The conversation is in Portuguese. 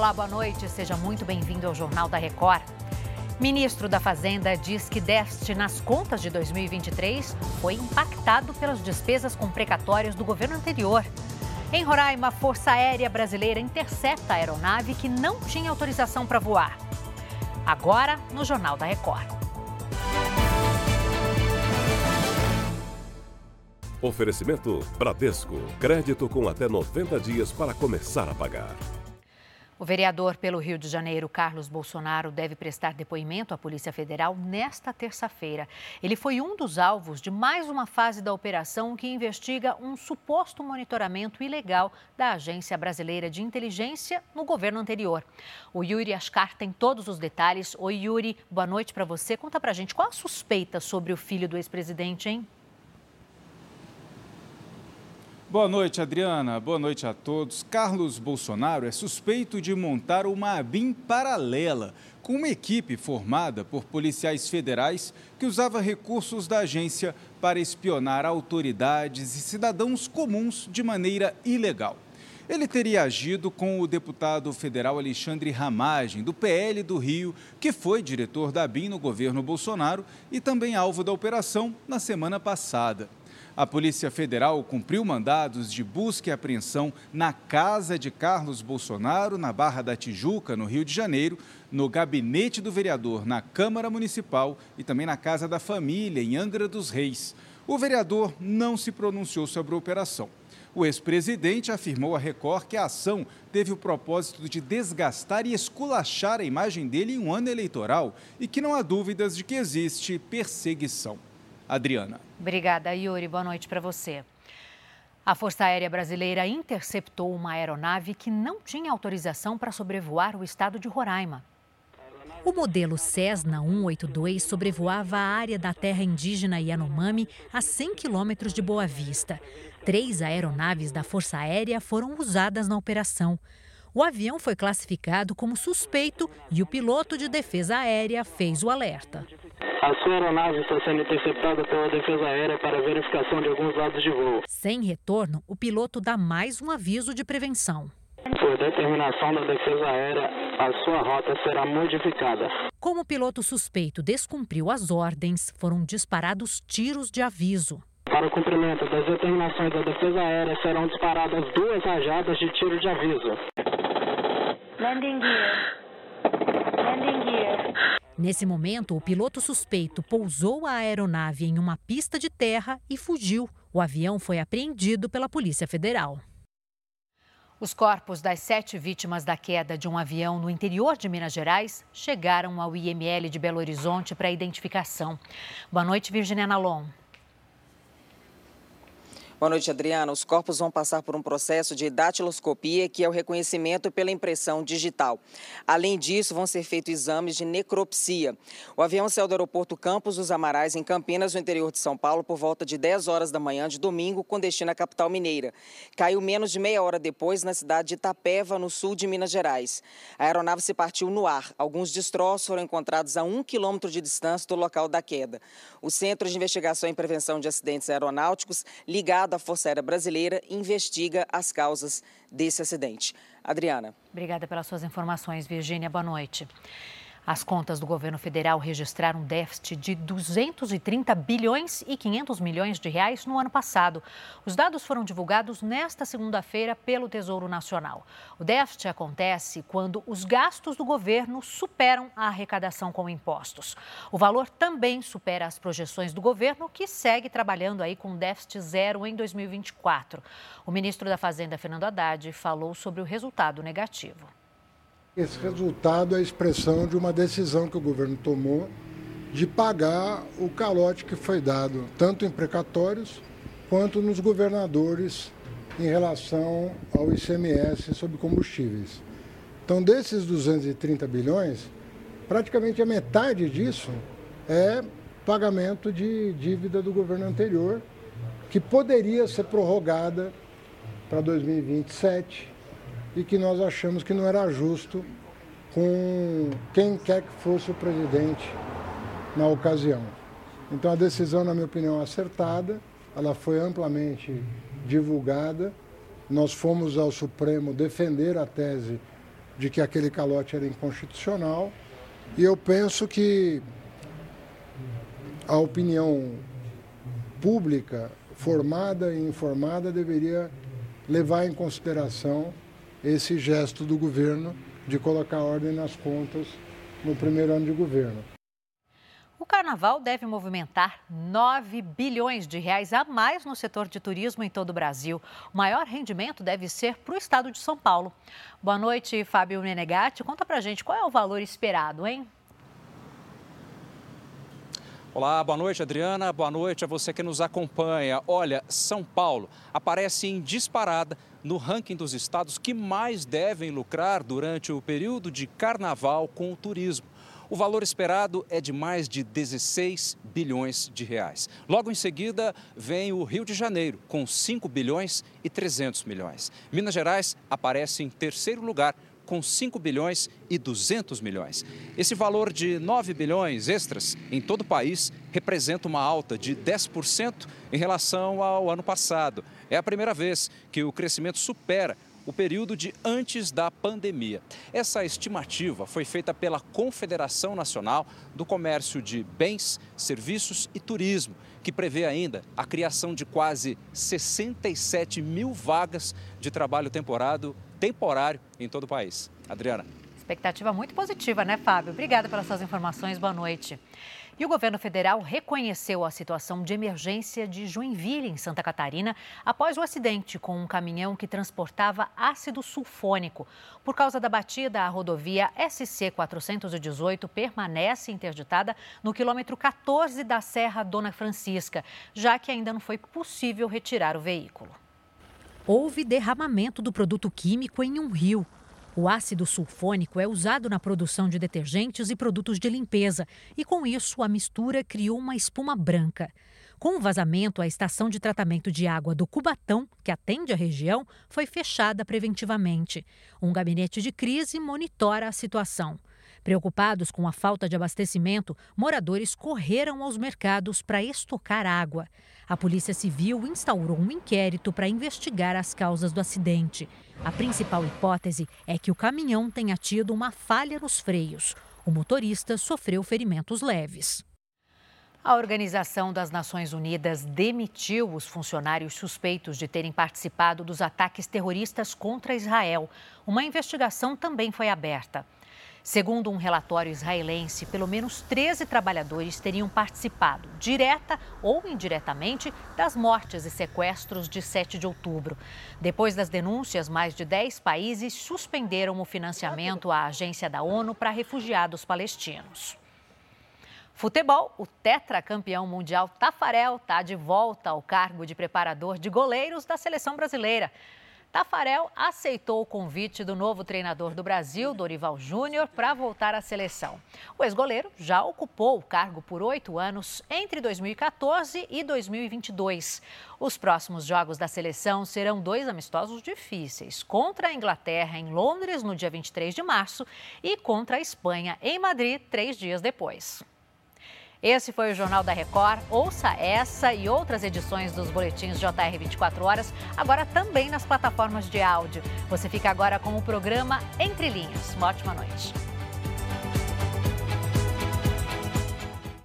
Olá, boa noite. Seja muito bem-vindo ao Jornal da Record. Ministro da Fazenda diz que déficit nas contas de 2023 foi impactado pelas despesas com precatórias do governo anterior. Em Roraima, a Força Aérea Brasileira intercepta a aeronave que não tinha autorização para voar. Agora, no Jornal da Record. Oferecimento Bradesco. Crédito com até 90 dias para começar a pagar. O vereador pelo Rio de Janeiro, Carlos Bolsonaro, deve prestar depoimento à Polícia Federal nesta terça-feira. Ele foi um dos alvos de mais uma fase da operação que investiga um suposto monitoramento ilegal da Agência Brasileira de Inteligência no governo anterior. O Yuri Ascar tem todos os detalhes. Oi, Yuri, boa noite para você. Conta pra gente qual a suspeita sobre o filho do ex-presidente, hein? Boa noite, Adriana. Boa noite a todos. Carlos Bolsonaro é suspeito de montar uma ABIN paralela com uma equipe formada por policiais federais que usava recursos da agência para espionar autoridades e cidadãos comuns de maneira ilegal. Ele teria agido com o deputado federal Alexandre Ramagem, do PL do Rio, que foi diretor da ABIN no governo Bolsonaro e também alvo da operação na semana passada. A Polícia Federal cumpriu mandados de busca e apreensão na casa de Carlos Bolsonaro, na Barra da Tijuca, no Rio de Janeiro, no gabinete do vereador, na Câmara Municipal e também na Casa da Família, em Angra dos Reis. O vereador não se pronunciou sobre a operação. O ex-presidente afirmou à Record que a ação teve o propósito de desgastar e esculachar a imagem dele em um ano eleitoral e que não há dúvidas de que existe perseguição. Adriana. Obrigada, Yuri. Boa noite para você. A Força Aérea Brasileira interceptou uma aeronave que não tinha autorização para sobrevoar o estado de Roraima. O modelo Cessna 182 sobrevoava a área da terra indígena Yanomami a 100 quilômetros de Boa Vista. Três aeronaves da Força Aérea foram usadas na operação. O avião foi classificado como suspeito e o piloto de defesa aérea fez o alerta. A sua aeronave está sendo interceptada pela Defesa Aérea para verificação de alguns dados de voo. Sem retorno, o piloto dá mais um aviso de prevenção. Por determinação da Defesa Aérea, a sua rota será modificada. Como o piloto suspeito descumpriu as ordens, foram disparados tiros de aviso. Para o cumprimento das determinações da Defesa Aérea, serão disparadas duas rajadas de tiro de aviso. Landing gear. Landing gear. Nesse momento, o piloto suspeito pousou a aeronave em uma pista de terra e fugiu. O avião foi apreendido pela Polícia Federal. Os corpos das sete vítimas da queda de um avião no interior de Minas Gerais chegaram ao IML de Belo Horizonte para identificação. Boa noite, Virginia Nalon. Boa noite, Adriana. Os corpos vão passar por um processo de datiloscopia, que é o reconhecimento pela impressão digital. Além disso, vão ser feitos exames de necropsia. O avião saiu do aeroporto Campos dos Amarais, em Campinas, no interior de São Paulo, por volta de 10 horas da manhã de domingo, com destino à capital mineira. Caiu menos de meia hora depois na cidade de Itapeva, no sul de Minas Gerais. A aeronave se partiu no ar. Alguns destroços foram encontrados a um quilômetro de distância do local da queda. O Centro de Investigação e Prevenção de Acidentes Aeronáuticos, ligado da Força Aérea Brasileira investiga as causas desse acidente. Adriana. Obrigada pelas suas informações, Virgínia. Boa noite. As contas do governo federal registraram um déficit de 230 bilhões e 500 milhões de reais no ano passado. Os dados foram divulgados nesta segunda-feira pelo Tesouro Nacional. O déficit acontece quando os gastos do governo superam a arrecadação com impostos. O valor também supera as projeções do governo, que segue trabalhando aí com déficit zero em 2024. O ministro da Fazenda, Fernando Haddad, falou sobre o resultado negativo. Esse resultado é a expressão de uma decisão que o governo tomou de pagar o calote que foi dado, tanto em precatórios quanto nos governadores em relação ao ICMS sobre combustíveis. Então, desses 230 bilhões, praticamente a metade disso é pagamento de dívida do governo anterior, que poderia ser prorrogada para 2027 e que nós achamos que não era justo com quem quer que fosse o presidente na ocasião. Então a decisão, na minha opinião, é acertada, ela foi amplamente divulgada. Nós fomos ao Supremo defender a tese de que aquele calote era inconstitucional. E eu penso que a opinião pública, formada e informada, deveria levar em consideração esse gesto do governo de colocar ordem nas contas no primeiro ano de governo. O carnaval deve movimentar 9 bilhões de reais a mais no setor de turismo em todo o Brasil. O maior rendimento deve ser para o estado de São Paulo. Boa noite, Fábio Menegatti. Conta pra gente qual é o valor esperado, hein? Olá, boa noite, Adriana. Boa noite a você que nos acompanha. Olha, São Paulo aparece em disparada no ranking dos estados que mais devem lucrar durante o período de carnaval com o turismo. O valor esperado é de mais de 16 bilhões de reais. Logo em seguida, vem o Rio de Janeiro, com 5 bilhões e 300 milhões. Minas Gerais aparece em terceiro lugar, com 5 bilhões e 200 milhões. Esse valor de 9 bilhões extras em todo o país representa uma alta de 10% em relação ao ano passado. É a primeira vez que o crescimento supera o período de antes da pandemia. Essa estimativa foi feita pela Confederação Nacional do Comércio de Bens, Serviços e Turismo, que prevê ainda a criação de quase 67 mil vagas de trabalho temporário, temporário em todo o país. Adriana. Expectativa muito positiva, né, Fábio? Obrigada pelas suas informações. Boa noite. E o governo federal reconheceu a situação de emergência de Joinville, em Santa Catarina, após o acidente com um caminhão que transportava ácido sulfônico. Por causa da batida, a rodovia SC 418 permanece interditada no quilômetro 14 da Serra Dona Francisca, já que ainda não foi possível retirar o veículo. Houve derramamento do produto químico em um rio. O ácido sulfônico é usado na produção de detergentes e produtos de limpeza, e com isso a mistura criou uma espuma branca. Com o vazamento, a estação de tratamento de água do Cubatão, que atende a região, foi fechada preventivamente. Um gabinete de crise monitora a situação. Preocupados com a falta de abastecimento, moradores correram aos mercados para estocar água. A Polícia Civil instaurou um inquérito para investigar as causas do acidente. A principal hipótese é que o caminhão tenha tido uma falha nos freios. O motorista sofreu ferimentos leves. A Organização das Nações Unidas demitiu os funcionários suspeitos de terem participado dos ataques terroristas contra Israel. Uma investigação também foi aberta. Segundo um relatório israelense, pelo menos 13 trabalhadores teriam participado, direta ou indiretamente, das mortes e sequestros de 7 de outubro. Depois das denúncias, mais de 10 países suspenderam o financiamento à agência da ONU para refugiados palestinos. Futebol, o tetracampeão mundial Tafarel está de volta ao cargo de preparador de goleiros da seleção brasileira. Tafarel aceitou o convite do novo treinador do Brasil, Dorival Júnior, para voltar à seleção. O ex-goleiro já ocupou o cargo por oito anos entre 2014 e 2022. Os próximos jogos da seleção serão dois amistosos difíceis: contra a Inglaterra em Londres no dia 23 de março e contra a Espanha em Madrid três dias depois. Esse foi o Jornal da Record. Ouça essa e outras edições dos boletins JR 24 horas, agora também nas plataformas de áudio. Você fica agora com o programa Entre Linhas. Uma ótima noite.